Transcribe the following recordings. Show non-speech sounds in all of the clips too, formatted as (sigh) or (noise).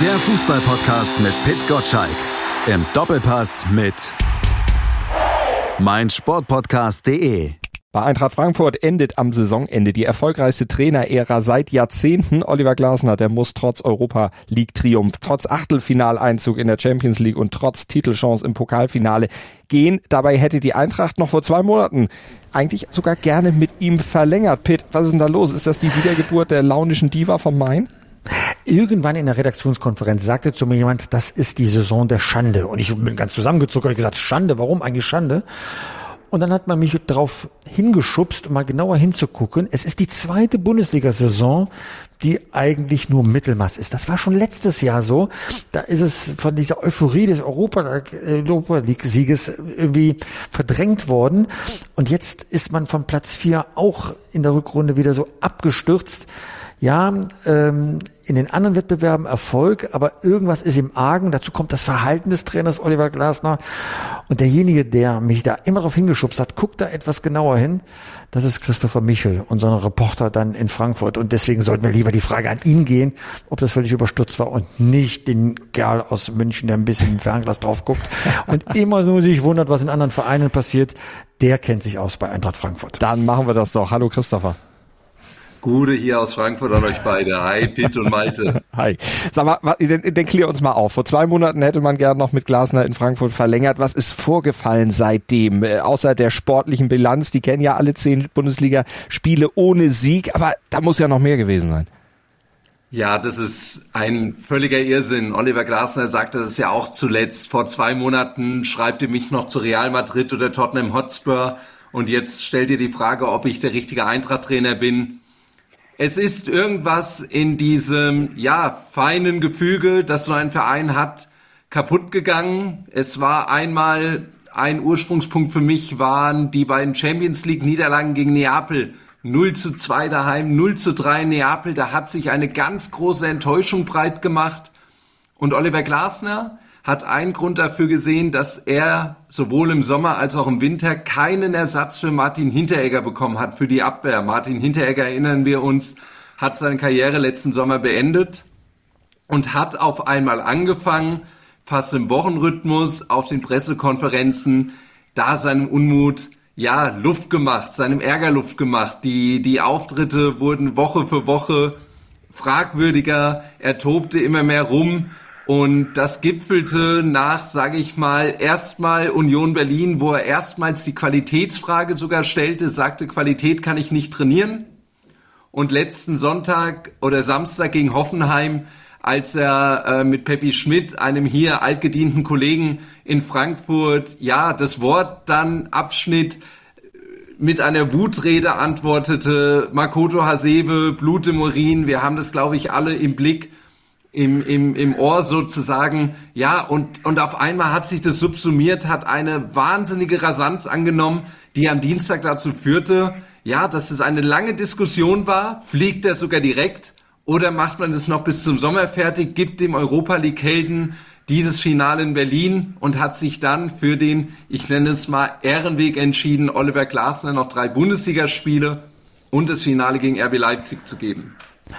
Der Fußballpodcast mit Pit Gottschalk. Im Doppelpass mit meinsportpodcast.de. Bei Eintracht Frankfurt endet am Saisonende die erfolgreichste Trainerära seit Jahrzehnten. Oliver Glasner, der muss trotz Europa League Triumph, trotz Achtelfinaleinzug in der Champions League und trotz Titelchance im Pokalfinale gehen. Dabei hätte die Eintracht noch vor zwei Monaten eigentlich sogar gerne mit ihm verlängert. Pitt, was ist denn da los? Ist das die Wiedergeburt der launischen Diva vom Main? Irgendwann in der Redaktionskonferenz sagte zu mir jemand, das ist die Saison der Schande. Und ich bin ganz zusammengezuckt und gesagt, Schande, warum eigentlich Schande? Und dann hat man mich darauf hingeschubst, um mal genauer hinzugucken. Es ist die zweite Bundesliga-Saison, die eigentlich nur Mittelmaß ist. Das war schon letztes Jahr so. Da ist es von dieser Euphorie des Europa, Europa League-Sieges irgendwie verdrängt worden. Und jetzt ist man von Platz vier auch in der Rückrunde wieder so abgestürzt ja, ähm, in den anderen Wettbewerben Erfolg, aber irgendwas ist im Argen. Dazu kommt das Verhalten des Trainers Oliver Glasner. Und derjenige, der mich da immer darauf hingeschubst hat, guckt da etwas genauer hin. Das ist Christopher Michel, unser Reporter dann in Frankfurt. Und deswegen sollten wir lieber die Frage an ihn gehen, ob das völlig überstürzt war und nicht den Kerl aus München, der ein bisschen im Fernglas drauf guckt (laughs) und immer nur sich wundert, was in anderen Vereinen passiert. Der kennt sich aus bei Eintracht Frankfurt. Dann machen wir das doch. Hallo Christopher. Gute hier aus Frankfurt an euch beide. Hi, Pitt und Malte. (laughs) Hi. Sag mal, dann, dann klär uns mal auf. Vor zwei Monaten hätte man gern noch mit Glasner in Frankfurt verlängert. Was ist vorgefallen seitdem? Äh, außer der sportlichen Bilanz, die kennen ja alle zehn Bundesliga-Spiele ohne Sieg, aber da muss ja noch mehr gewesen sein. Ja, das ist ein völliger Irrsinn. Oliver Glasner sagte das ja auch zuletzt. Vor zwei Monaten schreibt ihr mich noch zu Real Madrid oder Tottenham Hotspur und jetzt stellt ihr die Frage, ob ich der richtige Eintracht-Trainer bin. Es ist irgendwas in diesem, ja, feinen Gefüge, das so ein Verein hat, kaputt gegangen. Es war einmal ein Ursprungspunkt für mich waren die beiden Champions League Niederlagen gegen Neapel. 0 zu 2 daheim, 0 zu 3 in Neapel. Da hat sich eine ganz große Enttäuschung breit gemacht. Und Oliver Glasner hat einen Grund dafür gesehen, dass er sowohl im Sommer als auch im Winter keinen Ersatz für Martin Hinteregger bekommen hat für die Abwehr. Martin Hinteregger, erinnern wir uns, hat seine Karriere letzten Sommer beendet und hat auf einmal angefangen, fast im Wochenrhythmus auf den Pressekonferenzen da seinem Unmut ja Luft gemacht, seinem Ärger Luft gemacht. Die die Auftritte wurden Woche für Woche fragwürdiger. Er tobte immer mehr rum und das gipfelte nach, sage ich mal, erstmal Union Berlin, wo er erstmals die Qualitätsfrage sogar stellte, sagte, Qualität kann ich nicht trainieren. Und letzten Sonntag oder Samstag gegen Hoffenheim, als er äh, mit Peppi Schmidt, einem hier altgedienten Kollegen in Frankfurt, ja, das Wort dann abschnitt, mit einer Wutrede antwortete, Makoto Hasebe, Blut im Urin, wir haben das, glaube ich, alle im Blick im, im, im Ohr sozusagen. Ja, und, und auf einmal hat sich das subsumiert, hat eine wahnsinnige Rasanz angenommen, die am Dienstag dazu führte, ja, dass es eine lange Diskussion war. Fliegt er sogar direkt? Oder macht man das noch bis zum Sommer fertig, gibt dem Europa League Helden dieses Finale in Berlin und hat sich dann für den, ich nenne es mal, Ehrenweg entschieden, Oliver Glasner noch drei Bundesligaspiele und das Finale gegen RB Leipzig zu geben.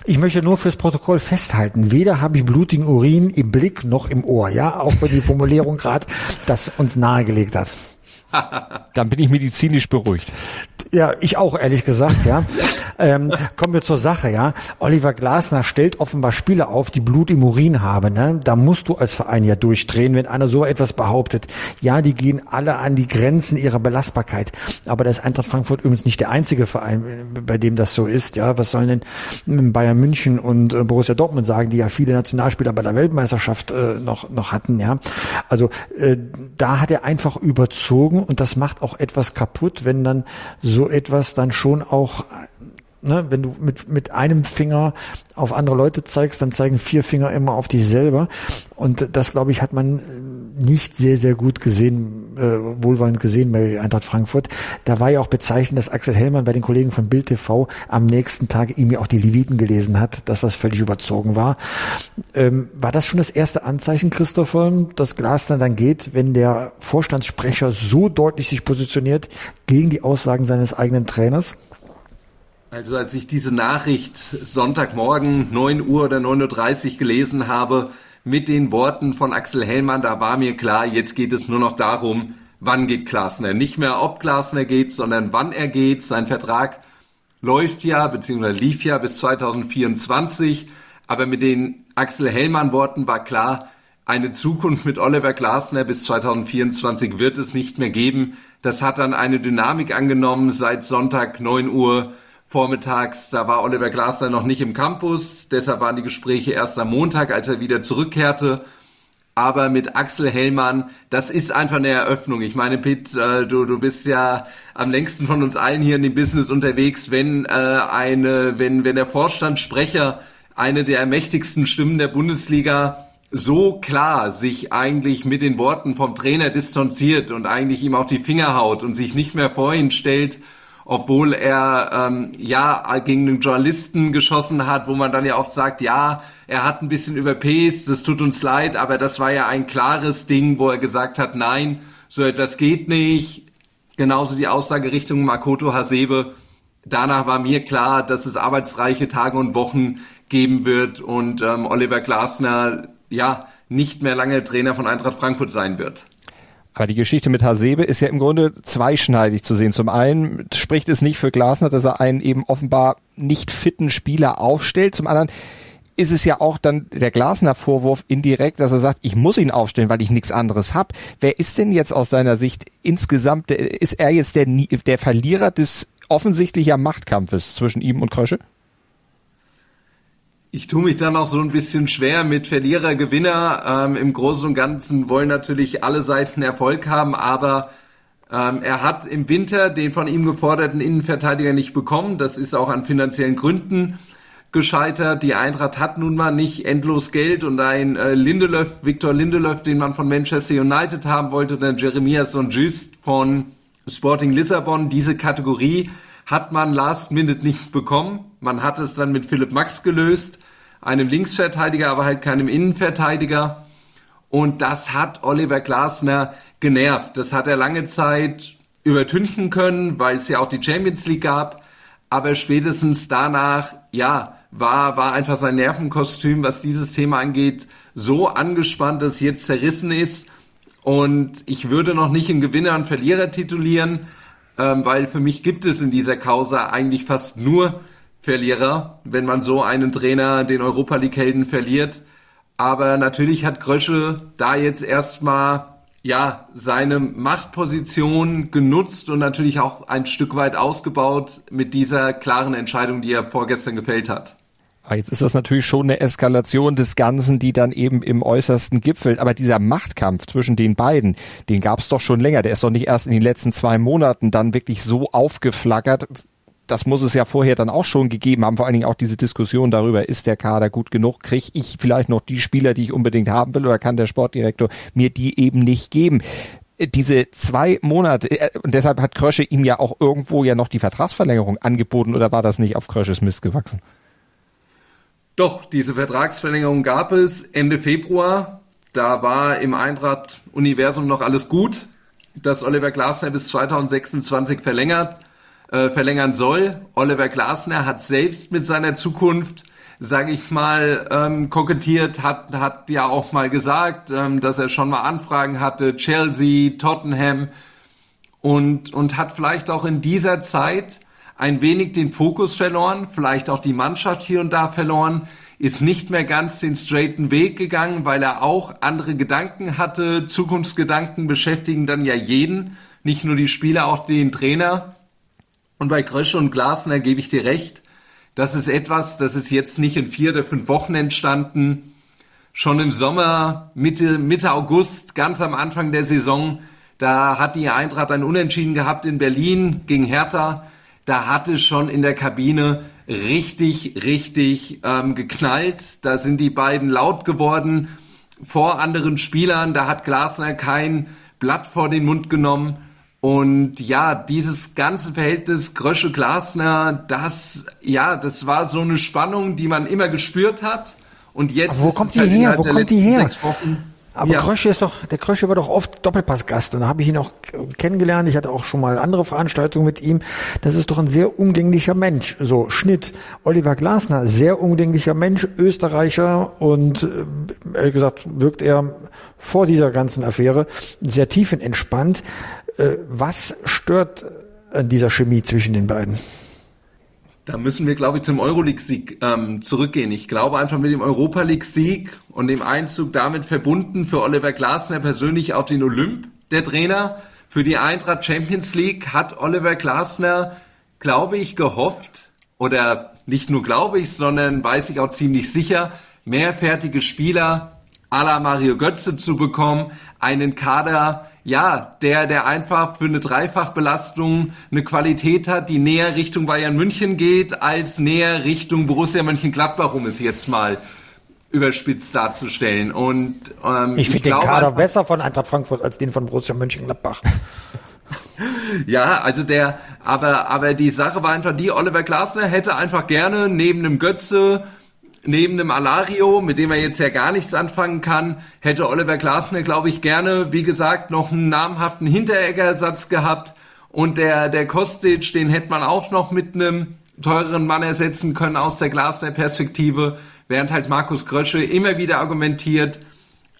Ich möchte nur fürs Protokoll festhalten, weder habe ich blutigen Urin im Blick noch im Ohr, ja, auch wenn die Formulierung (laughs) gerade das uns nahegelegt hat. (laughs) Dann bin ich medizinisch beruhigt. Ja, ich auch, ehrlich gesagt, ja. (laughs) ähm, kommen wir zur Sache, ja. Oliver Glasner stellt offenbar Spieler auf, die Blut im Urin haben. Ne? Da musst du als Verein ja durchdrehen, wenn einer so etwas behauptet. Ja, die gehen alle an die Grenzen ihrer Belastbarkeit. Aber das ist Eintracht Frankfurt übrigens nicht der einzige Verein, bei dem das so ist. Ja, was sollen denn Bayern München und äh, Borussia Dortmund sagen, die ja viele Nationalspieler bei der Weltmeisterschaft äh, noch noch hatten. Ja, also äh, da hat er einfach überzogen und das macht auch etwas kaputt, wenn dann so etwas dann schon auch ne, wenn du mit, mit einem Finger auf andere Leute zeigst, dann zeigen vier Finger immer auf dich selber. Und das, glaube ich, hat man nicht sehr, sehr gut gesehen, äh, wohlwollend gesehen bei Eintracht Frankfurt. Da war ja auch bezeichnend, dass Axel Hellmann bei den Kollegen von Bild TV am nächsten Tag ihm ja auch die Leviten gelesen hat, dass das völlig überzogen war. Ähm, war das schon das erste Anzeichen, Christopher, dass Glasner dann geht, wenn der Vorstandssprecher so deutlich sich positioniert gegen die Aussagen seines eigenen Trainers? Also als ich diese Nachricht Sonntagmorgen 9 Uhr oder 9.30 Uhr gelesen habe, mit den Worten von Axel Hellmann, da war mir klar, jetzt geht es nur noch darum, wann geht Glasner. Nicht mehr, ob Glasner geht, sondern wann er geht. Sein Vertrag läuft ja, beziehungsweise lief ja bis 2024. Aber mit den Axel Hellmann Worten war klar, eine Zukunft mit Oliver Glasner bis 2024 wird es nicht mehr geben. Das hat dann eine Dynamik angenommen seit Sonntag 9 Uhr vormittags. Da war Oliver Glasner noch nicht im Campus. Deshalb waren die Gespräche erst am Montag, als er wieder zurückkehrte. Aber mit Axel Hellmann, das ist einfach eine Eröffnung. Ich meine, Pitt, äh, du, du bist ja am längsten von uns allen hier in dem Business unterwegs, wenn äh, eine, wenn, wenn der Vorstandssprecher eine der mächtigsten Stimmen der Bundesliga so klar sich eigentlich mit den Worten vom Trainer distanziert und eigentlich ihm auf die Finger haut und sich nicht mehr vor ihn stellt, obwohl er ähm, ja gegen einen Journalisten geschossen hat, wo man dann ja oft sagt, ja, er hat ein bisschen überpaced, das tut uns leid, aber das war ja ein klares Ding, wo er gesagt hat, nein, so etwas geht nicht. Genauso die Aussage Richtung Makoto Hasebe. Danach war mir klar, dass es arbeitsreiche Tage und Wochen geben wird und ähm, Oliver Glasner ja nicht mehr lange Trainer von Eintracht Frankfurt sein wird. Aber die Geschichte mit Hasebe ist ja im Grunde zweischneidig zu sehen. Zum einen spricht es nicht für Glasner, dass er einen eben offenbar nicht fitten Spieler aufstellt. Zum anderen ist es ja auch dann der Glasner Vorwurf indirekt, dass er sagt, ich muss ihn aufstellen, weil ich nichts anderes hab. Wer ist denn jetzt aus seiner Sicht insgesamt, ist er jetzt der, der Verlierer des offensichtlicher Machtkampfes zwischen ihm und Krösche? Ich tue mich dann auch so ein bisschen schwer mit Verlierer, Gewinner. Ähm, Im Großen und Ganzen wollen natürlich alle Seiten Erfolg haben, aber ähm, er hat im Winter den von ihm geforderten Innenverteidiger nicht bekommen. Das ist auch an finanziellen Gründen gescheitert. Die Eintracht hat nun mal nicht endlos Geld und ein äh, Lindelöf, Victor Lindelöf, den man von Manchester United haben wollte, oder Jeremias Sonjust von Sporting Lissabon, diese Kategorie hat man last minute nicht bekommen. Man hat es dann mit Philipp Max gelöst, einem Linksverteidiger, aber halt keinem Innenverteidiger. Und das hat Oliver Glasner genervt. Das hat er lange Zeit übertünchen können, weil es ja auch die Champions League gab. Aber spätestens danach, ja, war, war einfach sein Nervenkostüm, was dieses Thema angeht, so angespannt, dass es jetzt zerrissen ist. Und ich würde noch nicht einen Gewinner und Verlierer titulieren, ähm, weil für mich gibt es in dieser Causa eigentlich fast nur Verlierer, wenn man so einen Trainer, den Europa League-Helden, verliert. Aber natürlich hat Grösche da jetzt erstmal ja, seine Machtposition genutzt und natürlich auch ein Stück weit ausgebaut mit dieser klaren Entscheidung, die er vorgestern gefällt hat. Ah, jetzt ist das natürlich schon eine Eskalation des Ganzen, die dann eben im äußersten gipfelt. Aber dieser Machtkampf zwischen den beiden, den gab es doch schon länger. Der ist doch nicht erst in den letzten zwei Monaten dann wirklich so aufgeflackert. Das muss es ja vorher dann auch schon gegeben haben. Vor allen Dingen auch diese Diskussion darüber, ist der Kader gut genug? Kriege ich vielleicht noch die Spieler, die ich unbedingt haben will? Oder kann der Sportdirektor mir die eben nicht geben? diese zwei Monate, äh, und deshalb hat Krösche ihm ja auch irgendwo ja noch die Vertragsverlängerung angeboten, oder war das nicht auf Krösches Mist gewachsen? Doch, diese Vertragsverlängerung gab es Ende Februar. Da war im Eintracht-Universum noch alles gut, dass Oliver Glasner bis 2026 verlängert, äh, verlängern soll. Oliver Glasner hat selbst mit seiner Zukunft, sage ich mal, ähm, kokettiert, hat, hat ja auch mal gesagt, ähm, dass er schon mal Anfragen hatte, Chelsea, Tottenham und, und hat vielleicht auch in dieser Zeit ein wenig den Fokus verloren, vielleicht auch die Mannschaft hier und da verloren, ist nicht mehr ganz den straighten Weg gegangen, weil er auch andere Gedanken hatte. Zukunftsgedanken beschäftigen dann ja jeden, nicht nur die Spieler, auch den Trainer. Und bei Grösche und Glasner gebe ich dir recht. Das ist etwas, das ist jetzt nicht in vier oder fünf Wochen entstanden. Schon im Sommer, Mitte, Mitte August, ganz am Anfang der Saison, da hat die Eintracht ein Unentschieden gehabt in Berlin gegen Hertha da hat es schon in der Kabine richtig, richtig ähm, geknallt. Da sind die beiden laut geworden vor anderen Spielern. Da hat Glasner kein Blatt vor den Mund genommen. Und ja, dieses ganze Verhältnis Grösche-Glasner, das, ja, das war so eine Spannung, die man immer gespürt hat. Und jetzt. Aber wo kommt die halt her? Wo kommt die her? Aber ja. Krösche ist doch, der Krösche war doch oft Doppelpassgast und da habe ich ihn auch kennengelernt. Ich hatte auch schon mal andere Veranstaltungen mit ihm. Das ist doch ein sehr umgänglicher Mensch. So, Schnitt. Oliver Glasner, sehr umgänglicher Mensch, Österreicher und äh, ehrlich gesagt wirkt er vor dieser ganzen Affäre sehr tiefenentspannt. Äh, was stört an dieser Chemie zwischen den beiden? Da müssen wir, glaube ich, zum Euroleague-Sieg ähm, zurückgehen. Ich glaube einfach mit dem Europa League-Sieg und dem Einzug damit verbunden für Oliver Glasner persönlich auf den Olymp, der Trainer. Für die Eintracht Champions League hat Oliver Glasner, glaube ich, gehofft, oder nicht nur glaube ich, sondern weiß ich auch ziemlich sicher, mehr fertige Spieler à la Mario Götze zu bekommen, einen Kader, ja, der, der einfach für eine Dreifachbelastung eine Qualität hat, die näher Richtung Bayern München geht, als näher Richtung Borussia Mönchengladbach, um es jetzt mal überspitzt darzustellen. Und ähm, ich finde den Kader besser von Eintracht Frankfurt als den von Borussia Mönchengladbach. (laughs) ja, also der, aber aber die Sache war einfach die, Oliver Glasner hätte einfach gerne neben einem Götze neben dem Alario, mit dem er jetzt ja gar nichts anfangen kann, hätte Oliver Glasner, glaube ich, gerne, wie gesagt, noch einen namhaften Hintereggersatz gehabt. Und der, der Kostic, den hätte man auch noch mit einem teureren Mann ersetzen können aus der Glasner-Perspektive, während halt Markus Krösche immer wieder argumentiert,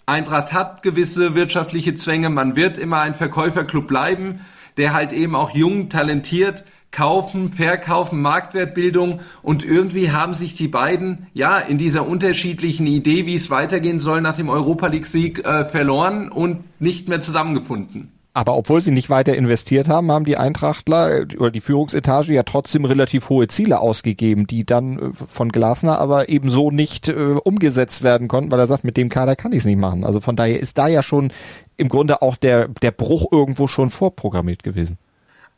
Eintracht hat gewisse wirtschaftliche Zwänge, man wird immer ein Verkäuferclub bleiben, der halt eben auch jung, talentiert, Kaufen, Verkaufen, Marktwertbildung und irgendwie haben sich die beiden ja in dieser unterschiedlichen Idee, wie es weitergehen soll nach dem Europa League Sieg äh, verloren und nicht mehr zusammengefunden. Aber obwohl sie nicht weiter investiert haben, haben die Eintrachtler äh, oder die Führungsetage ja trotzdem relativ hohe Ziele ausgegeben, die dann äh, von Glasner aber ebenso nicht äh, umgesetzt werden konnten, weil er sagt, mit dem Kader kann ich es nicht machen. Also von daher ist da ja schon im Grunde auch der, der Bruch irgendwo schon vorprogrammiert gewesen.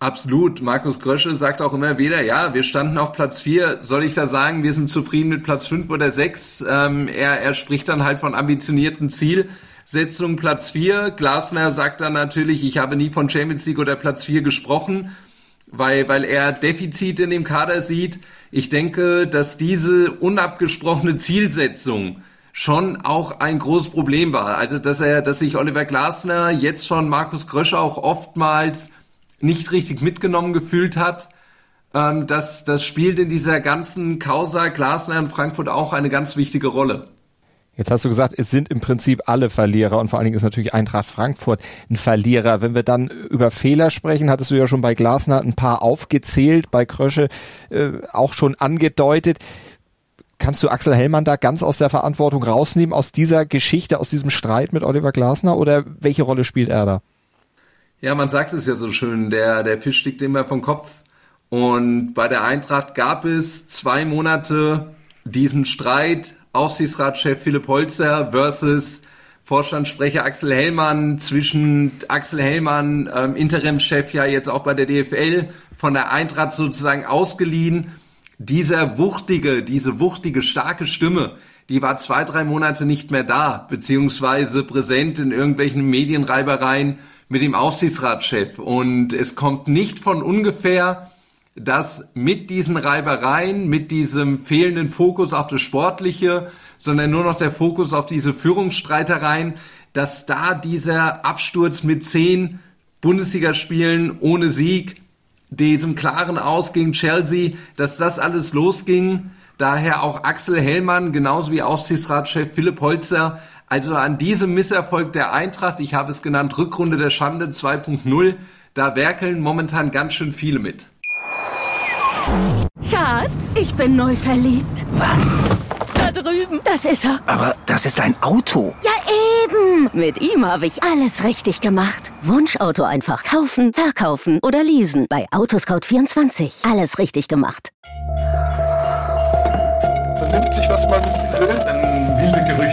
Absolut. Markus Grösche sagt auch immer wieder, ja, wir standen auf Platz vier. Soll ich da sagen, wir sind zufrieden mit Platz fünf oder sechs? Ähm, er, er spricht dann halt von ambitionierten Zielsetzungen Platz vier. Glasner sagt dann natürlich, ich habe nie von Champions League oder Platz vier gesprochen, weil, weil er Defizite in dem Kader sieht. Ich denke, dass diese unabgesprochene Zielsetzung schon auch ein großes Problem war. Also, dass er, dass sich Oliver Glasner jetzt schon Markus Grösche auch oftmals nicht richtig mitgenommen gefühlt hat. Ähm, das, das spielt in dieser ganzen Causa Glasner in Frankfurt auch eine ganz wichtige Rolle. Jetzt hast du gesagt, es sind im Prinzip alle Verlierer und vor allen Dingen ist natürlich Eintracht Frankfurt ein Verlierer. Wenn wir dann über Fehler sprechen, hattest du ja schon bei Glasner ein paar aufgezählt, bei Krösche äh, auch schon angedeutet. Kannst du Axel Hellmann da ganz aus der Verantwortung rausnehmen, aus dieser Geschichte, aus diesem Streit mit Oliver Glasner oder welche Rolle spielt er da? Ja, man sagt es ja so schön, der, der Fisch stickt immer vom Kopf. Und bei der Eintracht gab es zwei Monate diesen Streit, Aufsichtsratschef Philipp Holzer versus Vorstandssprecher Axel Hellmann, zwischen Axel Hellmann, ähm, Interimschef ja jetzt auch bei der DFL, von der Eintracht sozusagen ausgeliehen. Dieser wuchtige, diese wuchtige, starke Stimme, die war zwei, drei Monate nicht mehr da, beziehungsweise präsent in irgendwelchen Medienreibereien mit dem Aufsichtsratschef. Und es kommt nicht von ungefähr, dass mit diesen Reibereien, mit diesem fehlenden Fokus auf das Sportliche, sondern nur noch der Fokus auf diese Führungsstreitereien, dass da dieser Absturz mit zehn Bundesligaspielen ohne Sieg, diesem klaren Aus gegen Chelsea, dass das alles losging. Daher auch Axel Hellmann, genauso wie Aufsichtsratschef Philipp Holzer, also an diesem Misserfolg der Eintracht, ich habe es genannt, Rückrunde der Schande 2.0, da werkeln momentan ganz schön viele mit. Schatz, ich bin neu verliebt. Was? Da drüben. Das ist er. Aber das ist ein Auto. Ja, eben. Mit ihm habe ich alles richtig gemacht. Wunschauto einfach kaufen, verkaufen oder leasen. Bei Autoscout24. Alles richtig gemacht. Vernimmt sich, was man will,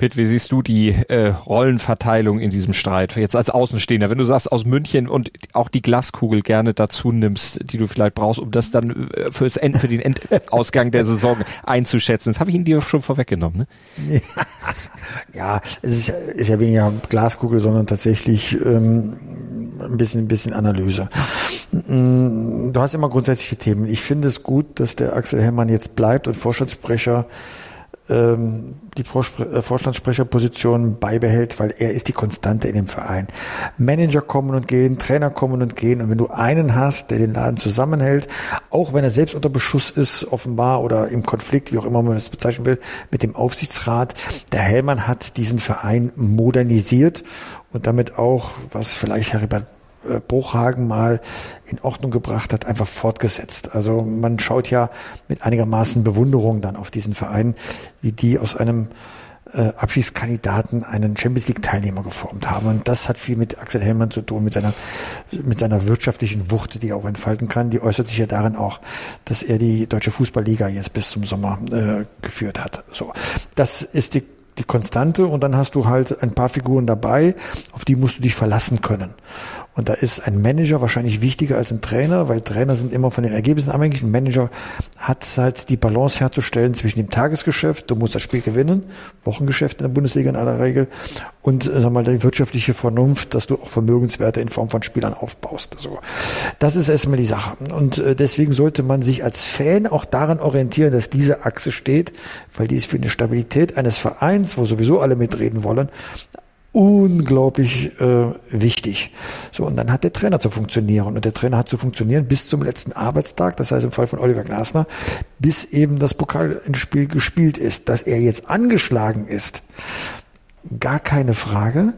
Pitt, wie siehst du die äh, Rollenverteilung in diesem Streit? Jetzt als Außenstehender, wenn du sagst aus München und auch die Glaskugel gerne dazu nimmst, die du vielleicht brauchst, um das dann äh, fürs End, für den Endausgang der Saison einzuschätzen. Das habe ich ihn dir schon vorweggenommen. Ne? (laughs) Ja, es ist, ist ja weniger Glaskugel, sondern tatsächlich ähm, ein bisschen, ein bisschen Analyse. Mm, du hast immer grundsätzliche Themen. Ich finde es gut, dass der Axel Hellmann jetzt bleibt und Vorstandssprecher ähm, die äh, Vorstandssprecherposition beibehält, weil er ist die Konstante in dem Verein. Manager kommen und gehen, Trainer kommen und gehen und wenn du einen hast, der den Laden zusammenhält, auch wenn er selbst unter Beschuss ist, offenbar oder im Konflikt, wie auch immer man das bezeichnen will, mit dem Aufsichtsrat, der Hellmann hat diesen Verein modernisiert und damit auch, was vielleicht Heribert Bruchhagen mal in Ordnung gebracht hat, einfach fortgesetzt. Also man schaut ja mit einigermaßen Bewunderung dann auf diesen Verein, wie die aus einem äh, Abschiedskandidaten einen Champions League Teilnehmer geformt haben. Und das hat viel mit Axel Hellmann zu tun, mit seiner, mit seiner wirtschaftlichen Wucht, die er auch entfalten kann. Die äußert sich ja darin auch, dass er die deutsche Fußballliga jetzt bis zum Sommer äh, geführt hat. So. Das ist die die Konstante und dann hast du halt ein paar Figuren dabei, auf die musst du dich verlassen können. Und da ist ein Manager wahrscheinlich wichtiger als ein Trainer, weil Trainer sind immer von den Ergebnissen abhängig. Ein Manager hat halt die Balance herzustellen zwischen dem Tagesgeschäft, du musst das Spiel gewinnen, Wochengeschäft in der Bundesliga in aller Regel, und äh, sag mal die wirtschaftliche Vernunft, dass du auch Vermögenswerte in Form von Spielern aufbaust. Also, das ist erstmal die Sache. Und äh, deswegen sollte man sich als Fan auch daran orientieren, dass diese Achse steht, weil die ist für eine Stabilität eines Vereins, wo sowieso alle mitreden wollen, unglaublich äh, wichtig. So, und dann hat der Trainer zu funktionieren. Und der Trainer hat zu funktionieren bis zum letzten Arbeitstag, das heißt im Fall von Oliver Glasner, bis eben das Pokalspiel gespielt ist. Dass er jetzt angeschlagen ist, gar keine Frage.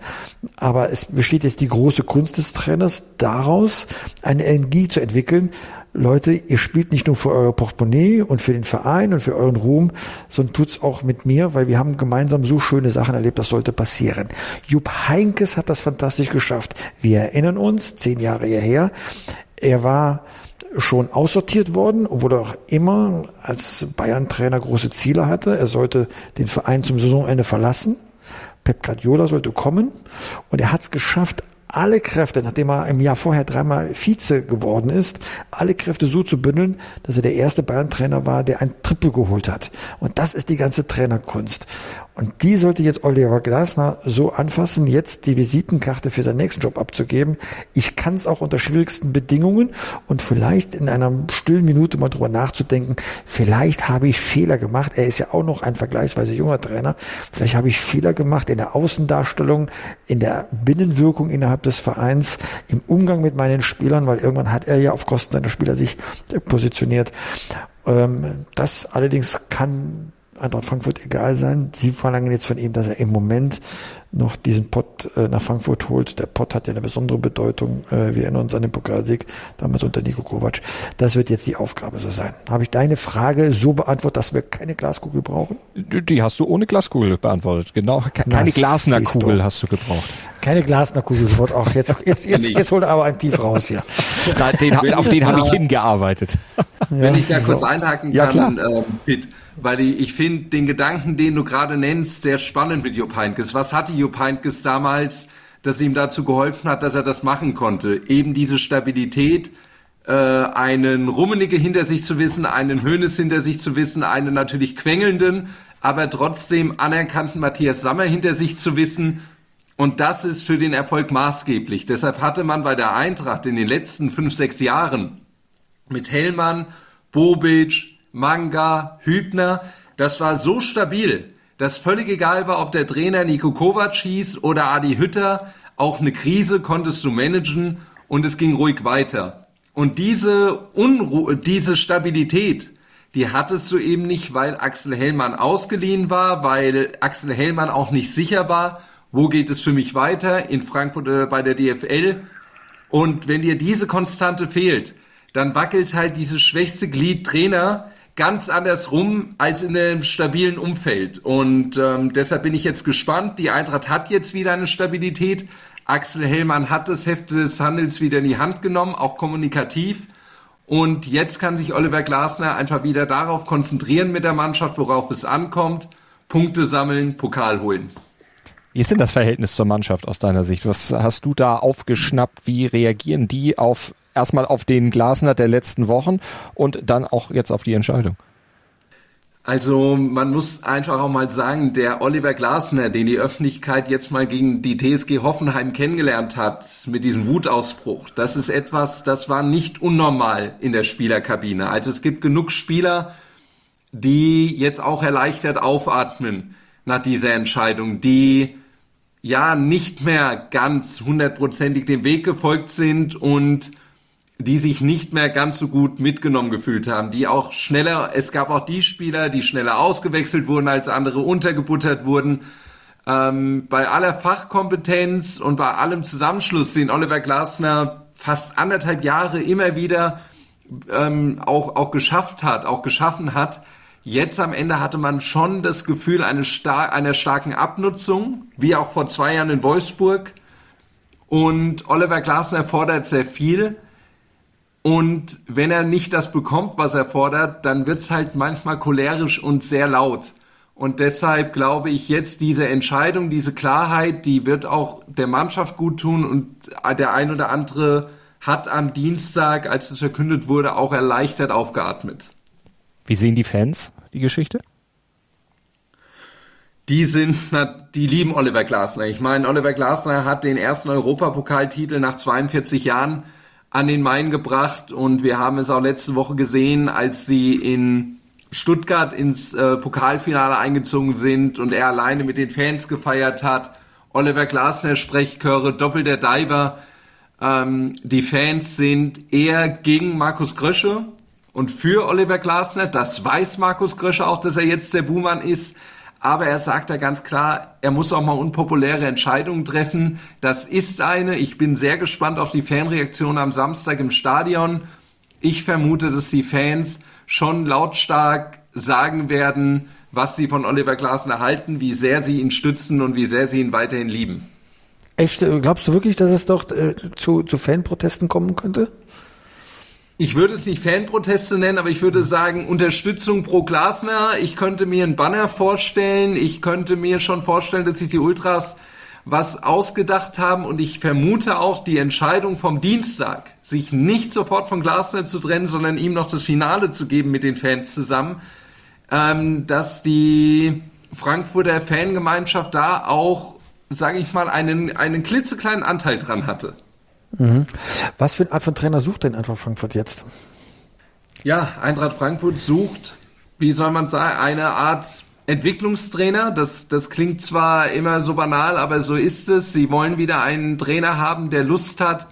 Aber es besteht jetzt die große Kunst des Trainers daraus, eine Energie zu entwickeln, Leute, ihr spielt nicht nur für euer Portemonnaie und für den Verein und für euren Ruhm, sondern tut's auch mit mir, weil wir haben gemeinsam so schöne Sachen erlebt, das sollte passieren. Jupp Heinkes hat das fantastisch geschafft. Wir erinnern uns, zehn Jahre her, er war schon aussortiert worden, obwohl er auch immer als Bayern-Trainer große Ziele hatte. Er sollte den Verein zum Saisonende verlassen. Pep Guardiola sollte kommen und er hat es geschafft, alle Kräfte, nachdem er im Jahr vorher dreimal Vize geworden ist, alle Kräfte so zu bündeln, dass er der erste Bayern-Trainer war, der ein Triple geholt hat. Und das ist die ganze Trainerkunst. Und die sollte jetzt Oliver Glasner so anfassen, jetzt die Visitenkarte für seinen nächsten Job abzugeben. Ich kann es auch unter schwierigsten Bedingungen und vielleicht in einer stillen Minute mal drüber nachzudenken, vielleicht habe ich Fehler gemacht. Er ist ja auch noch ein vergleichsweise junger Trainer. Vielleicht habe ich Fehler gemacht in der Außendarstellung, in der Binnenwirkung innerhalb des Vereins, im Umgang mit meinen Spielern, weil irgendwann hat er ja auf Kosten seiner Spieler sich positioniert. Ähm, das allerdings kann Eintracht Frankfurt egal sein. Sie verlangen jetzt von ihm, dass er im Moment noch diesen Pott äh, nach Frankfurt holt. Der Pott hat ja eine besondere Bedeutung. Äh, wir erinnern uns an den Pokalsieg damals unter Nico Kovac. Das wird jetzt die Aufgabe so sein. Habe ich deine Frage so beantwortet, dass wir keine Glaskugel brauchen? Die hast du ohne Glaskugel beantwortet. Genau. Keine Glasner Kugel hast du gebraucht. Keine Glasner Kugel gebraucht. Auch jetzt, jetzt, jetzt, jetzt holt er aber ein Tief raus hier. den, auf den habe ich hingearbeitet. Wenn ich da kurz einhaken kann, ja, äh, Pitt, weil ich, ich finde den Gedanken, den du gerade nennst, sehr spannend mit Jupp Heynckes. Was hatte Jupp Heynckes damals, das ihm dazu geholfen hat, dass er das machen konnte? Eben diese Stabilität, äh, einen Rummenigge hinter sich zu wissen, einen Hönes hinter sich zu wissen, einen natürlich quengelnden, aber trotzdem anerkannten Matthias Sammer hinter sich zu wissen. Und das ist für den Erfolg maßgeblich. Deshalb hatte man bei der Eintracht in den letzten fünf, sechs Jahren mit Hellmann, Bobic, Manga, Hübner, das war so stabil, dass völlig egal war, ob der Trainer Nico Kovac hieß oder Adi Hütter, auch eine Krise konntest du managen und es ging ruhig weiter. Und diese Unruhe, diese Stabilität, die hattest du eben nicht, weil Axel Hellmann ausgeliehen war, weil Axel Hellmann auch nicht sicher war, wo geht es für mich weiter, in Frankfurt oder bei der DFL. Und wenn dir diese Konstante fehlt, dann wackelt halt dieses schwächste Glied Trainer ganz anders rum als in einem stabilen Umfeld. Und ähm, deshalb bin ich jetzt gespannt. Die Eintracht hat jetzt wieder eine Stabilität. Axel Hellmann hat das Heft des Handels wieder in die Hand genommen, auch kommunikativ. Und jetzt kann sich Oliver Glasner einfach wieder darauf konzentrieren mit der Mannschaft, worauf es ankommt. Punkte sammeln, Pokal holen. Wie ist denn das Verhältnis zur Mannschaft aus deiner Sicht? Was hast du da aufgeschnappt? Wie reagieren die auf erstmal auf den Glasner der letzten Wochen und dann auch jetzt auf die Entscheidung? Also man muss einfach auch mal sagen, der Oliver Glasner, den die Öffentlichkeit jetzt mal gegen die TSG Hoffenheim kennengelernt hat, mit diesem Wutausbruch, das ist etwas, das war nicht unnormal in der Spielerkabine. Also es gibt genug Spieler, die jetzt auch erleichtert aufatmen nach dieser Entscheidung, die ja nicht mehr ganz hundertprozentig dem Weg gefolgt sind und die sich nicht mehr ganz so gut mitgenommen gefühlt haben, die auch schneller, es gab auch die Spieler, die schneller ausgewechselt wurden als andere, untergebuttert wurden. Ähm, bei aller Fachkompetenz und bei allem Zusammenschluss, den Oliver Glasner fast anderthalb Jahre immer wieder ähm, auch, auch geschafft hat, auch geschaffen hat, Jetzt am Ende hatte man schon das Gefühl eine star einer starken Abnutzung, wie auch vor zwei Jahren in Wolfsburg. Und Oliver Glasner fordert sehr viel. Und wenn er nicht das bekommt, was er fordert, dann wird's halt manchmal cholerisch und sehr laut. Und deshalb glaube ich jetzt diese Entscheidung, diese Klarheit, die wird auch der Mannschaft gut tun und der ein oder andere hat am Dienstag, als es verkündet wurde, auch erleichtert aufgeatmet. Wie sehen die Fans die Geschichte? Die sind, die lieben Oliver Glasner. Ich meine, Oliver Glasner hat den ersten Europapokaltitel nach 42 Jahren an den Main gebracht und wir haben es auch letzte Woche gesehen, als sie in Stuttgart ins äh, Pokalfinale eingezogen sind und er alleine mit den Fans gefeiert hat. Oliver Glasner Sprechchöre, Doppel der Diver. Ähm, die Fans sind eher gegen Markus Grösche und für Oliver Glasner. Das weiß Markus Grösche auch, dass er jetzt der Buhmann ist. Aber er sagt da ganz klar, er muss auch mal unpopuläre Entscheidungen treffen. Das ist eine. Ich bin sehr gespannt auf die Fanreaktion am Samstag im Stadion. Ich vermute, dass die Fans schon lautstark sagen werden, was sie von Oliver Glasner halten, wie sehr sie ihn stützen und wie sehr sie ihn weiterhin lieben. Echt? Glaubst du wirklich, dass es doch äh, zu, zu Fanprotesten kommen könnte? Ich würde es nicht Fanproteste nennen, aber ich würde sagen Unterstützung pro Glasner. Ich könnte mir einen Banner vorstellen. Ich könnte mir schon vorstellen, dass sich die Ultras was ausgedacht haben und ich vermute auch die Entscheidung vom Dienstag, sich nicht sofort von Glasner zu trennen, sondern ihm noch das Finale zu geben mit den Fans zusammen, ähm, dass die Frankfurter Fangemeinschaft da auch, sage ich mal, einen, einen klitzekleinen Anteil dran hatte. Mhm. Was für eine Art von Trainer sucht denn Eintracht Frankfurt jetzt? Ja, Eintracht Frankfurt sucht, wie soll man sagen, eine Art Entwicklungstrainer. Das, das klingt zwar immer so banal, aber so ist es. Sie wollen wieder einen Trainer haben, der Lust hat,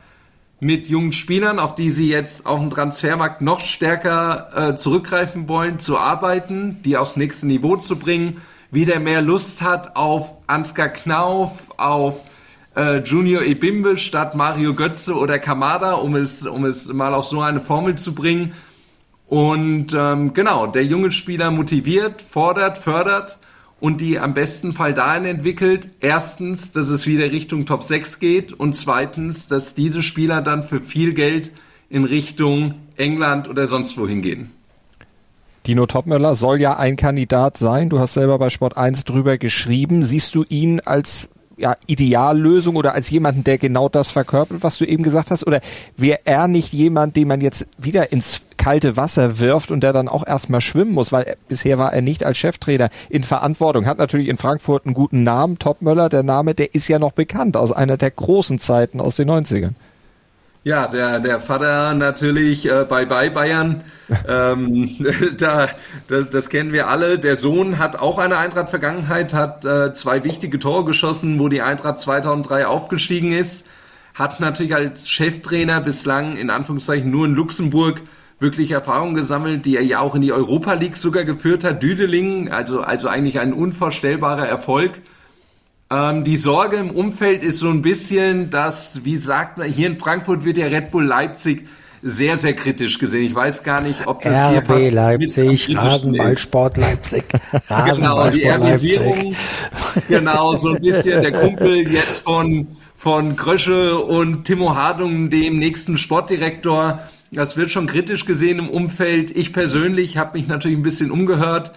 mit jungen Spielern, auf die sie jetzt auf dem Transfermarkt noch stärker äh, zurückgreifen wollen, zu arbeiten, die aufs nächste Niveau zu bringen, wieder mehr Lust hat auf Ansgar Knauf, auf äh, Junior Ebimbe statt Mario Götze oder Kamada, um es, um es mal auf so eine Formel zu bringen. Und ähm, genau, der junge Spieler motiviert, fordert, fördert und die am besten Fall dahin entwickelt, erstens, dass es wieder Richtung Top 6 geht und zweitens, dass diese Spieler dann für viel Geld in Richtung England oder sonst wohin gehen. Dino Topmöller soll ja ein Kandidat sein. Du hast selber bei Sport 1 drüber geschrieben. Siehst du ihn als ja, Ideallösung oder als jemanden, der genau das verkörpert, was du eben gesagt hast? Oder wäre er nicht jemand, den man jetzt wieder ins kalte Wasser wirft und der dann auch erstmal schwimmen muss, weil er, bisher war er nicht als Cheftrainer in Verantwortung. Hat natürlich in Frankfurt einen guten Namen, Topmöller, der Name, der ist ja noch bekannt aus einer der großen Zeiten aus den 90ern. Ja, der, der Vater natürlich äh, Bye Bye Bayern. (laughs) ähm, (laughs) da, das, das kennen wir alle. Der Sohn hat auch eine Eintracht-Vergangenheit, hat äh, zwei wichtige Tore geschossen, wo die Eintracht 2003 aufgestiegen ist. Hat natürlich als Cheftrainer bislang in Anführungszeichen nur in Luxemburg wirklich Erfahrungen gesammelt, die er ja auch in die Europa League sogar geführt hat. Düdeling, also, also eigentlich ein unvorstellbarer Erfolg. Ähm, die Sorge im Umfeld ist so ein bisschen, dass, wie sagt man, hier in Frankfurt wird der Red Bull Leipzig sehr, sehr kritisch gesehen. Ich weiß gar nicht, ob das RB hier fast Leipzig, Rasenballsport Leipzig, Rasenballsport (laughs) genau, die Leipzig. Genau, so ein bisschen der Kumpel jetzt von, von Krösche und Timo Hardung, dem nächsten Sportdirektor. Das wird schon kritisch gesehen im Umfeld. Ich persönlich habe mich natürlich ein bisschen umgehört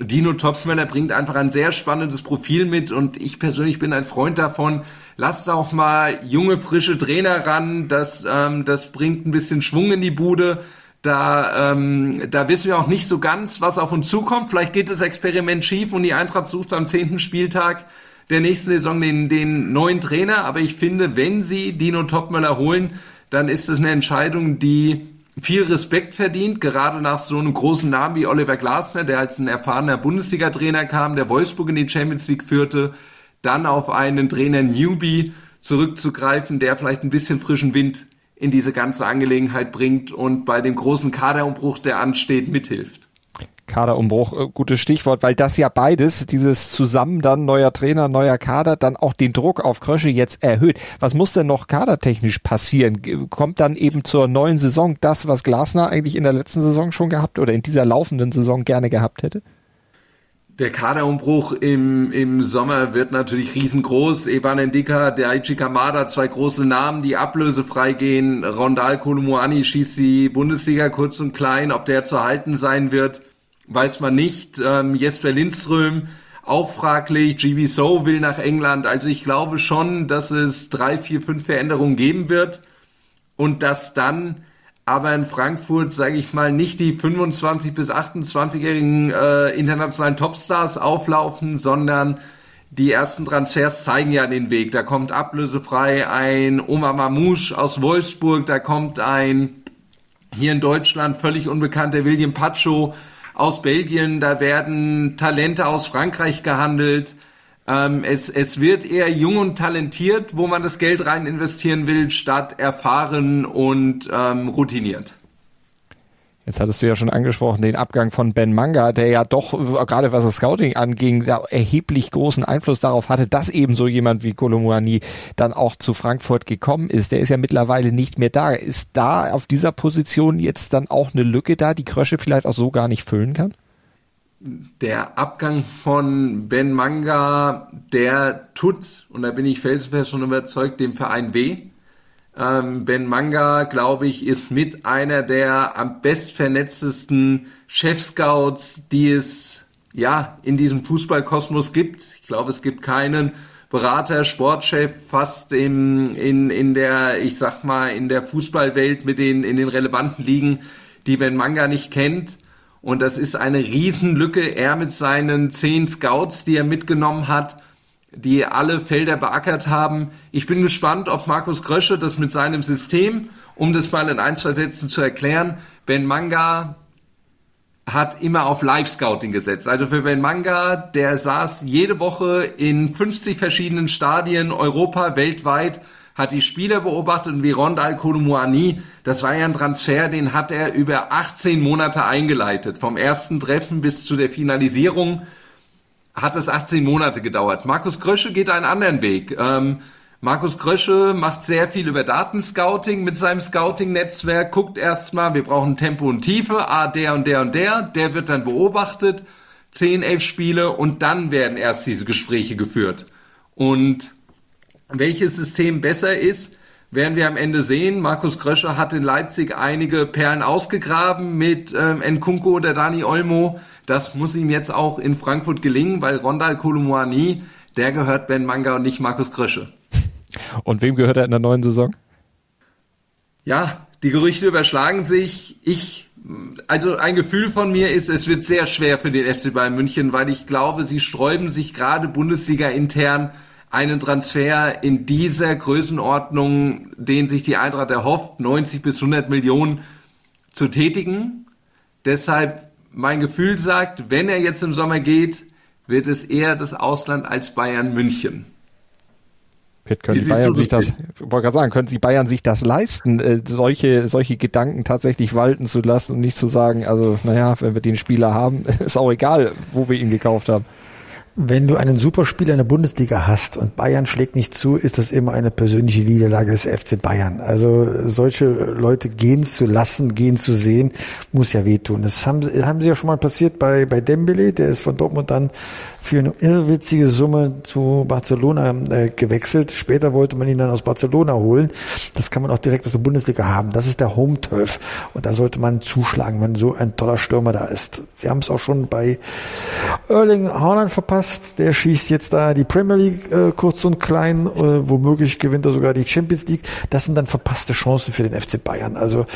Dino Topmöller bringt einfach ein sehr spannendes Profil mit und ich persönlich bin ein Freund davon. Lasst auch mal junge, frische Trainer ran. Das, ähm, das bringt ein bisschen Schwung in die Bude. Da, ähm, da wissen wir auch nicht so ganz, was auf uns zukommt. Vielleicht geht das Experiment schief und die Eintracht sucht am zehnten Spieltag der nächsten Saison den, den neuen Trainer. Aber ich finde, wenn sie Dino Topmöller holen, dann ist es eine Entscheidung, die viel Respekt verdient, gerade nach so einem großen Namen wie Oliver Glasner, der als ein erfahrener Bundesliga-Trainer kam, der Wolfsburg in die Champions League führte, dann auf einen Trainer Newbie zurückzugreifen, der vielleicht ein bisschen frischen Wind in diese ganze Angelegenheit bringt und bei dem großen Kaderumbruch, der ansteht, mithilft. Kaderumbruch, äh, gutes Stichwort, weil das ja beides, dieses zusammen dann neuer Trainer, neuer Kader, dann auch den Druck auf Krösche jetzt erhöht. Was muss denn noch kadertechnisch passieren? Kommt dann eben zur neuen Saison das, was Glasner eigentlich in der letzten Saison schon gehabt oder in dieser laufenden Saison gerne gehabt hätte? Der Kaderumbruch im, im Sommer wird natürlich riesengroß. Evan Endika, der Aichi Kamada, zwei große Namen, die ablösefrei gehen. Rondal Kolumuani schießt die Bundesliga kurz und klein. Ob der zu halten sein wird, weiß man nicht. Ähm, Jesper Lindström auch fraglich. GB So will nach England. Also ich glaube schon, dass es drei, vier, fünf Veränderungen geben wird und dass dann aber in Frankfurt, sage ich mal, nicht die 25 bis 28-jährigen äh, internationalen Topstars auflaufen, sondern die ersten Transfers zeigen ja den Weg. Da kommt ablösefrei ein Omar Mamouche aus Wolfsburg, da kommt ein hier in Deutschland völlig unbekannter William Pacho aus Belgien, da werden Talente aus Frankreich gehandelt. Ähm, es, es wird eher jung und talentiert, wo man das Geld rein investieren will, statt erfahren und ähm, routiniert. Jetzt hattest du ja schon angesprochen, den Abgang von Ben Manga, der ja doch, gerade was das Scouting anging, da erheblich großen Einfluss darauf hatte, dass eben so jemand wie Kolomuani dann auch zu Frankfurt gekommen ist. Der ist ja mittlerweile nicht mehr da. Ist da auf dieser Position jetzt dann auch eine Lücke da, die Krösche vielleicht auch so gar nicht füllen kann? Der Abgang von Ben Manga, der tut, und da bin ich felsenfest schon überzeugt, dem Verein weh ähm, ben Manga, glaube ich, ist mit einer der am best vernetztesten Chef-Scouts, die es ja in diesem Fußballkosmos gibt. Ich glaube, es gibt keinen Berater, Sportchef fast im, in, in der, ich sag mal, in der Fußballwelt mit den, in den relevanten Ligen, die Ben Manga nicht kennt. Und das ist eine Riesenlücke. Er mit seinen zehn Scouts, die er mitgenommen hat, die alle Felder beackert haben. Ich bin gespannt, ob Markus Krösche das mit seinem System, um das mal in ein, zwei Sätzen zu erklären, Ben Manga hat immer auf Live-Scouting gesetzt. Also für Ben Manga, der saß jede Woche in 50 verschiedenen Stadien Europa, weltweit, hat die Spieler beobachtet und wie Rondal Kolumuani, das war ja ein Transfer, den hat er über 18 Monate eingeleitet. Vom ersten Treffen bis zu der Finalisierung hat es 18 Monate gedauert. Markus Krösche geht einen anderen Weg. Ähm, Markus Krösche macht sehr viel über Datenscouting mit seinem Scouting-Netzwerk, guckt erstmal, wir brauchen Tempo und Tiefe, ah, der und der und der, der wird dann beobachtet, 10, 11 Spiele und dann werden erst diese Gespräche geführt. Und welches System besser ist, werden wir am Ende sehen. Markus Kröscher hat in Leipzig einige Perlen ausgegraben mit ähm, Nkunko oder Dani Olmo. Das muss ihm jetzt auch in Frankfurt gelingen, weil Rondal Kolumuani, der gehört Ben Manga und nicht Markus Krösche. (laughs) Und wem gehört er in der neuen Saison? Ja, die Gerüchte überschlagen sich. Ich, also ein Gefühl von mir ist, es wird sehr schwer für den FC Bayern München, weil ich glaube, sie sträuben sich gerade Bundesliga intern einen Transfer in dieser Größenordnung, den sich die Eintracht erhofft, 90 bis 100 Millionen zu tätigen. Deshalb mein Gefühl sagt, wenn er jetzt im Sommer geht, wird es eher das Ausland als Bayern München. Pitt, können die Bayern sich das, wollte gerade sagen, können Sie Bayern sich das leisten, äh, solche, solche Gedanken tatsächlich walten zu lassen und nicht zu sagen, also, naja, wenn wir den Spieler haben, (laughs) ist auch egal, wo wir ihn gekauft haben. Wenn du einen Superspieler in der Bundesliga hast und Bayern schlägt nicht zu, ist das immer eine persönliche Niederlage des FC Bayern. Also solche Leute gehen zu lassen, gehen zu sehen, muss ja wehtun. Das haben, haben sie ja schon mal passiert bei, bei Dembele, der ist von Dortmund dann für eine irrwitzige Summe zu Barcelona äh, gewechselt. Später wollte man ihn dann aus Barcelona holen. Das kann man auch direkt aus der Bundesliga haben. Das ist der Home-Turf. Und da sollte man zuschlagen, wenn so ein toller Stürmer da ist. Sie haben es auch schon bei Erling Haaland verpasst. Der schießt jetzt da die Premier League äh, kurz und klein. Äh, womöglich gewinnt er sogar die Champions League. Das sind dann verpasste Chancen für den FC Bayern. Also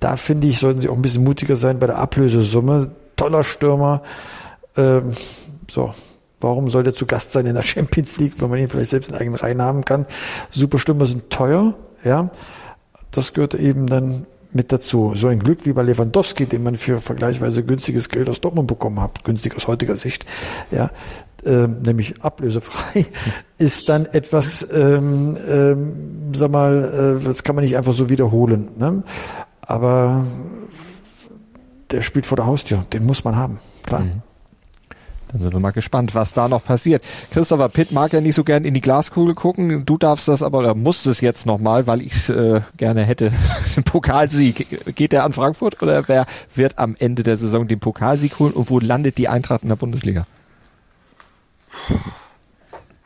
da finde ich, sollten sie auch ein bisschen mutiger sein bei der Ablösesumme. Toller Stürmer. Ähm, so, Warum soll der zu Gast sein in der Champions League, wenn man ihn vielleicht selbst in eigenen Reihen haben kann? Superstürmer sind teuer, ja. Das gehört eben dann mit dazu. So ein Glück wie bei Lewandowski, den man für vergleichsweise günstiges Geld aus Dortmund bekommen hat, günstig aus heutiger Sicht, ja, äh, nämlich ablösefrei, (laughs) ist dann etwas, ähm, ähm, sag mal, äh, das kann man nicht einfach so wiederholen. Ne? Aber der spielt vor der Haustür, den muss man haben, klar. Mhm. Dann sind wir mal gespannt, was da noch passiert. Christopher Pitt mag ja nicht so gern in die Glaskugel gucken. Du darfst das aber, oder musst es jetzt nochmal, weil ich es äh, gerne hätte. (laughs) Den Pokalsieg. Geht der an Frankfurt oder wer wird am Ende der Saison den Pokalsieg holen und wo landet die Eintracht in der Bundesliga?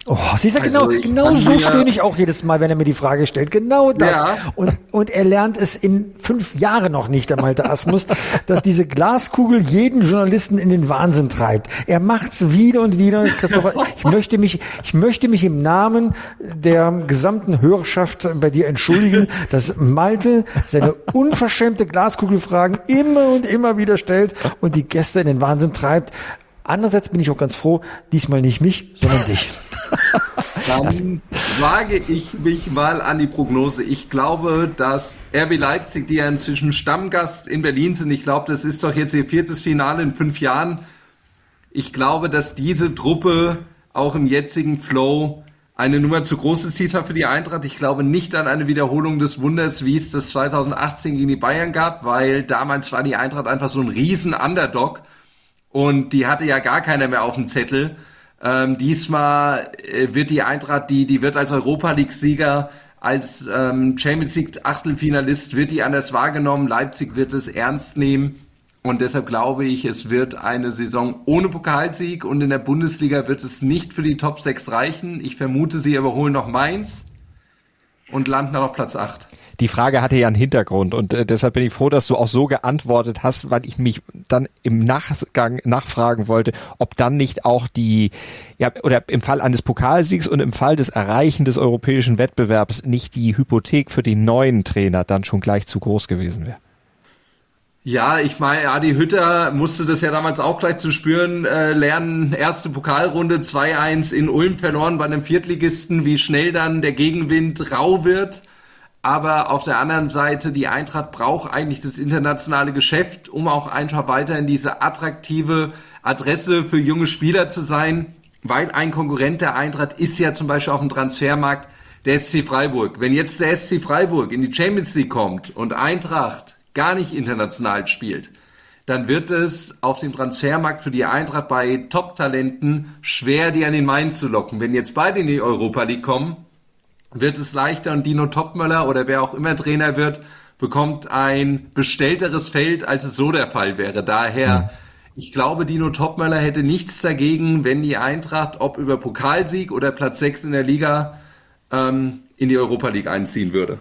Oh, siehst du, genau, also, genau so stöhne ich auch jedes Mal, wenn er mir die Frage stellt. Genau das. Ja. Und, und er lernt es in fünf Jahren noch nicht, der Malte Asmus, (laughs) dass diese Glaskugel jeden Journalisten in den Wahnsinn treibt. Er macht's wieder und wieder. Christopher, (laughs) ich möchte mich, ich möchte mich im Namen der gesamten Hörerschaft bei dir entschuldigen, (laughs) dass Malte seine unverschämte Glaskugelfragen immer und immer wieder stellt und die Gäste in den Wahnsinn treibt. Andererseits bin ich auch ganz froh, diesmal nicht mich, sondern dich. (laughs) Dann wage ich mich mal an die Prognose. Ich glaube, dass RB Leipzig, die ja inzwischen Stammgast in Berlin sind, ich glaube, das ist doch jetzt ihr viertes Finale in fünf Jahren. Ich glaube, dass diese Truppe auch im jetzigen Flow eine Nummer zu groß ist diesmal für die Eintracht. Ich glaube nicht an eine Wiederholung des Wunders, wie es das 2018 gegen die Bayern gab, weil damals war die Eintracht einfach so ein riesen Underdog und die hatte ja gar keiner mehr auf dem Zettel. Ähm, diesmal äh, wird die Eintracht, die, die wird als Europa League-Sieger, als ähm, Champions League-Achtelfinalist, wird die anders wahrgenommen. Leipzig wird es ernst nehmen. Und deshalb glaube ich, es wird eine Saison ohne Pokalsieg und in der Bundesliga wird es nicht für die Top 6 reichen. Ich vermute, sie überholen noch Mainz und landen dann auf Platz 8 die Frage hatte ja einen Hintergrund und äh, deshalb bin ich froh, dass du auch so geantwortet hast, weil ich mich dann im Nachgang nachfragen wollte, ob dann nicht auch die, ja, oder im Fall eines Pokalsiegs und im Fall des Erreichen des europäischen Wettbewerbs nicht die Hypothek für den neuen Trainer dann schon gleich zu groß gewesen wäre. Ja, ich meine, Adi Hütter musste das ja damals auch gleich zu spüren äh, lernen. Erste Pokalrunde 2-1 in Ulm verloren bei einem Viertligisten, wie schnell dann der Gegenwind rau wird. Aber auf der anderen Seite, die Eintracht braucht eigentlich das internationale Geschäft, um auch einfach weiterhin diese attraktive Adresse für junge Spieler zu sein, weil ein Konkurrent der Eintracht ist ja zum Beispiel auf dem Transfermarkt der SC Freiburg. Wenn jetzt der SC Freiburg in die Champions League kommt und Eintracht gar nicht international spielt, dann wird es auf dem Transfermarkt für die Eintracht bei Top-Talenten schwer, die an den Main zu locken. Wenn jetzt beide in die Europa League kommen, wird es leichter und Dino Topmöller oder wer auch immer Trainer wird, bekommt ein bestellteres Feld, als es so der Fall wäre. Daher, ich glaube, Dino Topmöller hätte nichts dagegen, wenn die Eintracht, ob über Pokalsieg oder Platz 6 in der Liga, ähm, in die Europa League einziehen würde.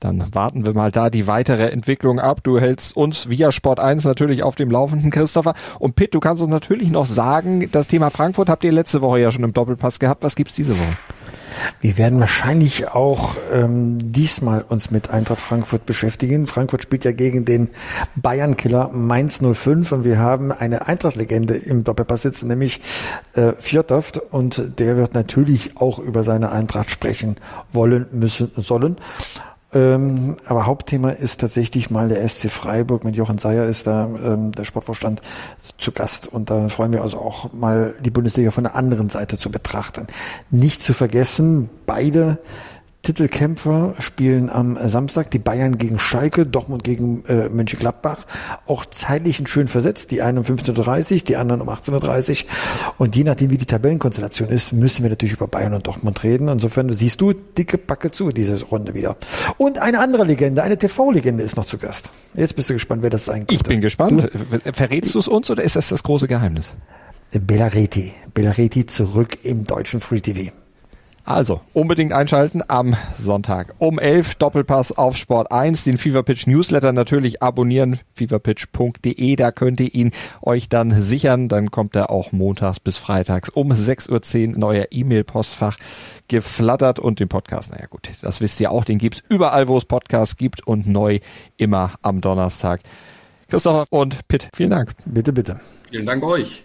Dann warten wir mal da die weitere Entwicklung ab. Du hältst uns via Sport 1 natürlich auf dem Laufenden, Christopher. Und Pitt, du kannst uns natürlich noch sagen, das Thema Frankfurt habt ihr letzte Woche ja schon im Doppelpass gehabt. Was gibt's diese Woche? Wir werden wahrscheinlich auch ähm, diesmal uns mit Eintracht Frankfurt beschäftigen. Frankfurt spielt ja gegen den Bayern-Killer Mainz 05 und wir haben eine Eintracht-Legende im Doppelpass sitzen, nämlich äh, Fjordov und der wird natürlich auch über seine Eintracht sprechen wollen, müssen, sollen. Ähm, aber Hauptthema ist tatsächlich mal der SC Freiburg. Mit Jochen Seyer ist da ähm, der Sportvorstand zu Gast. Und da freuen wir also auch mal die Bundesliga von der anderen Seite zu betrachten. Nicht zu vergessen, beide Titelkämpfer spielen am Samstag die Bayern gegen Schalke, Dortmund gegen äh, Mönchengladbach. Auch zeitlich schön versetzt. Die einen um 15.30 Uhr, die anderen um 18.30 Uhr. Und je nachdem, wie die Tabellenkonstellation ist, müssen wir natürlich über Bayern und Dortmund reden. Insofern siehst du dicke Backe zu, diese Runde wieder. Und eine andere Legende, eine TV-Legende ist noch zu Gast. Jetzt bist du gespannt, wer das sein könnte. Ich bin gespannt. Du? Verrätst du es uns oder ist das das große Geheimnis? Bellareti. Bellareti zurück im deutschen Free TV. Also, unbedingt einschalten am Sonntag um 11 Doppelpass auf Sport 1, den Feverpitch Newsletter natürlich abonnieren, feverpitch.de, da könnt ihr ihn euch dann sichern, dann kommt er auch montags bis freitags um 6.10 Uhr in euer E-Mail-Postfach geflattert und den Podcast, naja gut, das wisst ihr auch, den gibt's überall, wo es Podcasts gibt und neu immer am Donnerstag. Christopher und Pitt, vielen Dank. Bitte, bitte. Vielen Dank euch.